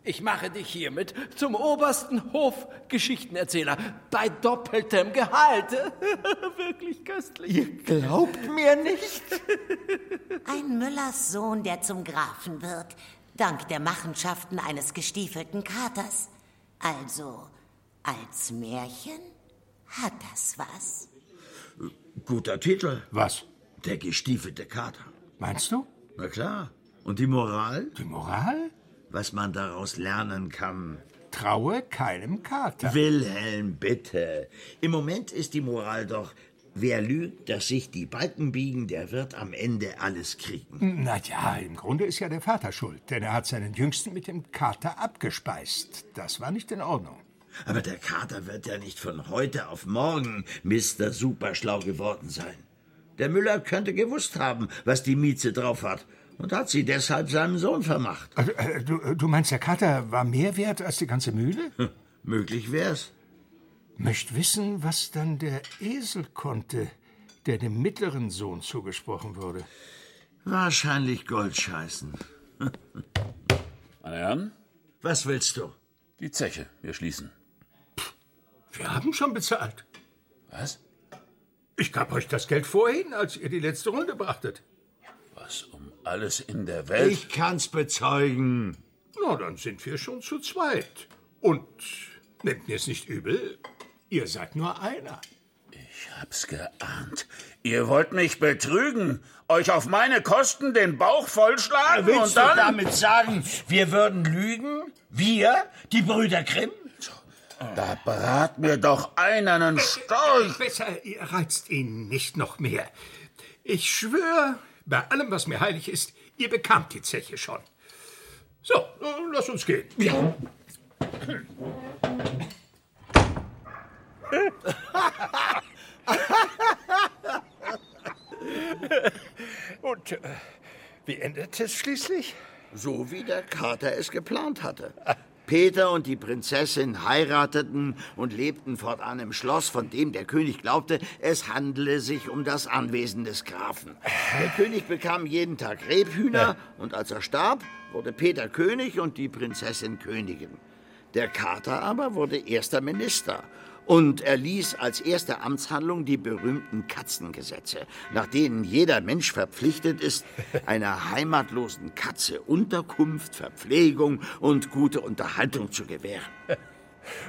Ich mache dich hiermit zum obersten Hofgeschichtenerzähler bei doppeltem Gehalt. Wirklich köstlich. Ihr glaubt mir nicht? Ein Müllers Sohn, der zum Grafen wird, dank der Machenschaften eines gestiefelten Katers. Also, als Märchen hat das was. Guter Titel. Was? Der gestiefelte Kater. Meinst du? Na klar. Und die Moral? Die Moral? Was man daraus lernen kann. Traue keinem Kater. Wilhelm, bitte. Im Moment ist die Moral doch, wer lügt, dass sich die Balken biegen, der wird am Ende alles kriegen. Na ja, im Grunde ist ja der Vater schuld, denn er hat seinen Jüngsten mit dem Kater abgespeist. Das war nicht in Ordnung. Aber der Kater wird ja nicht von heute auf morgen Mr. Superschlau geworden sein. Der Müller könnte gewusst haben, was die Mieze drauf hat und hat sie deshalb seinem Sohn vermacht. Äh, du, du meinst, der Kater war mehr wert als die ganze Mühle? Hm, möglich wär's. Möcht wissen, was dann der Esel konnte, der dem mittleren Sohn zugesprochen wurde. Wahrscheinlich Goldscheißen. Meine Herren? Was willst du? Die Zeche. Wir schließen. Wir haben schon bezahlt. Was? Ich gab euch das Geld vorhin, als ihr die letzte Runde brachtet. Alles in der Welt? Ich kann's bezeugen. Na, dann sind wir schon zu zweit. Und nehmt mir es nicht übel, ihr seid nur einer. Ich hab's geahnt. Ihr wollt mich betrügen, euch auf meine Kosten den Bauch vollschlagen Willst und dann... du damit sagen, wir würden lügen? Wir, die Brüder Grimm? Da brat mir doch einer einen Storch. Besser, ihr reizt ihn nicht noch mehr. Ich schwöre, bei allem, was mir heilig ist, ihr bekamt die Zeche schon. So, lass uns gehen. Ja. Und äh, wie endet es schließlich? So wie der Kater es geplant hatte. Peter und die Prinzessin heirateten und lebten fortan im Schloss, von dem der König glaubte, es handele sich um das Anwesen des Grafen. Der König bekam jeden Tag Rebhühner und als er starb, wurde Peter König und die Prinzessin Königin. Der Kater aber wurde erster Minister und erließ als erste Amtshandlung die berühmten Katzengesetze, nach denen jeder Mensch verpflichtet ist, einer heimatlosen Katze Unterkunft, Verpflegung und gute Unterhaltung zu gewähren.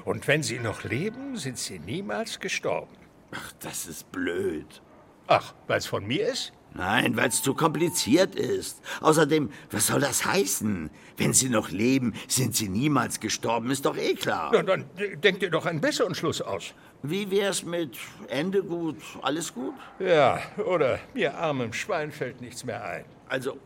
Und wenn sie noch leben, sind sie niemals gestorben. Ach, das ist blöd. Ach, weil es von mir ist? Nein, weil es zu kompliziert ist. Außerdem, was soll das heißen? Wenn sie noch leben, sind sie niemals gestorben, ist doch eh klar. Na, dann denkt ihr doch einen besseren Schluss aus. Wie wär's mit Ende gut, alles gut? Ja, oder mir armem Schwein fällt nichts mehr ein. Also,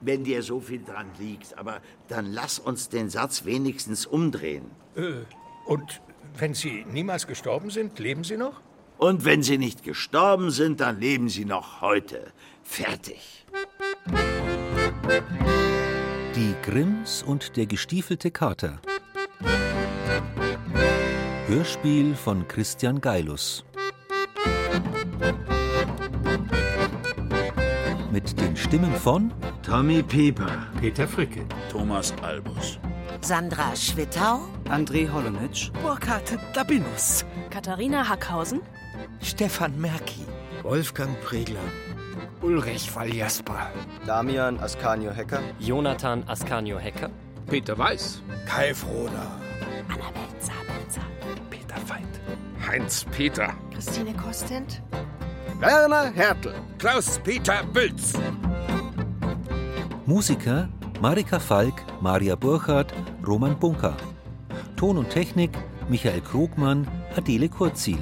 wenn dir so viel dran liegt, aber dann lass uns den Satz wenigstens umdrehen. Äh, und wenn sie niemals gestorben sind, leben sie noch? Und wenn sie nicht gestorben sind, dann leben sie noch heute. Fertig. Die Grimms und der gestiefelte Kater. Hörspiel von Christian Geilus. Mit den Stimmen von Tommy Pieper, Peter Fricke, Thomas Albus, Sandra Schwittau, André Holonitsch, Burkhard Dabinus, Katharina Hackhausen, Stefan Merki, Wolfgang Pregler, Ulrich Waljesper, Damian Ascanio Hecker, Jonathan Ascanio Hecker, Peter Weiß, Kai Froder, Annabel Zabelzer, Peter Feind, Heinz Peter, Christine Kostent, Werner Hertel, Klaus-Peter Bülz. Musiker Marika Falk, Maria Burchardt, Roman Bunker. Ton und Technik Michael Krogmann, Adele Kurzil.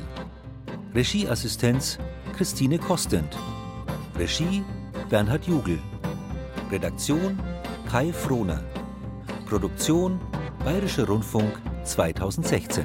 Regieassistenz Christine Kostent. Regie Bernhard Jugel. Redaktion Kai Frohner. Produktion Bayerischer Rundfunk 2016.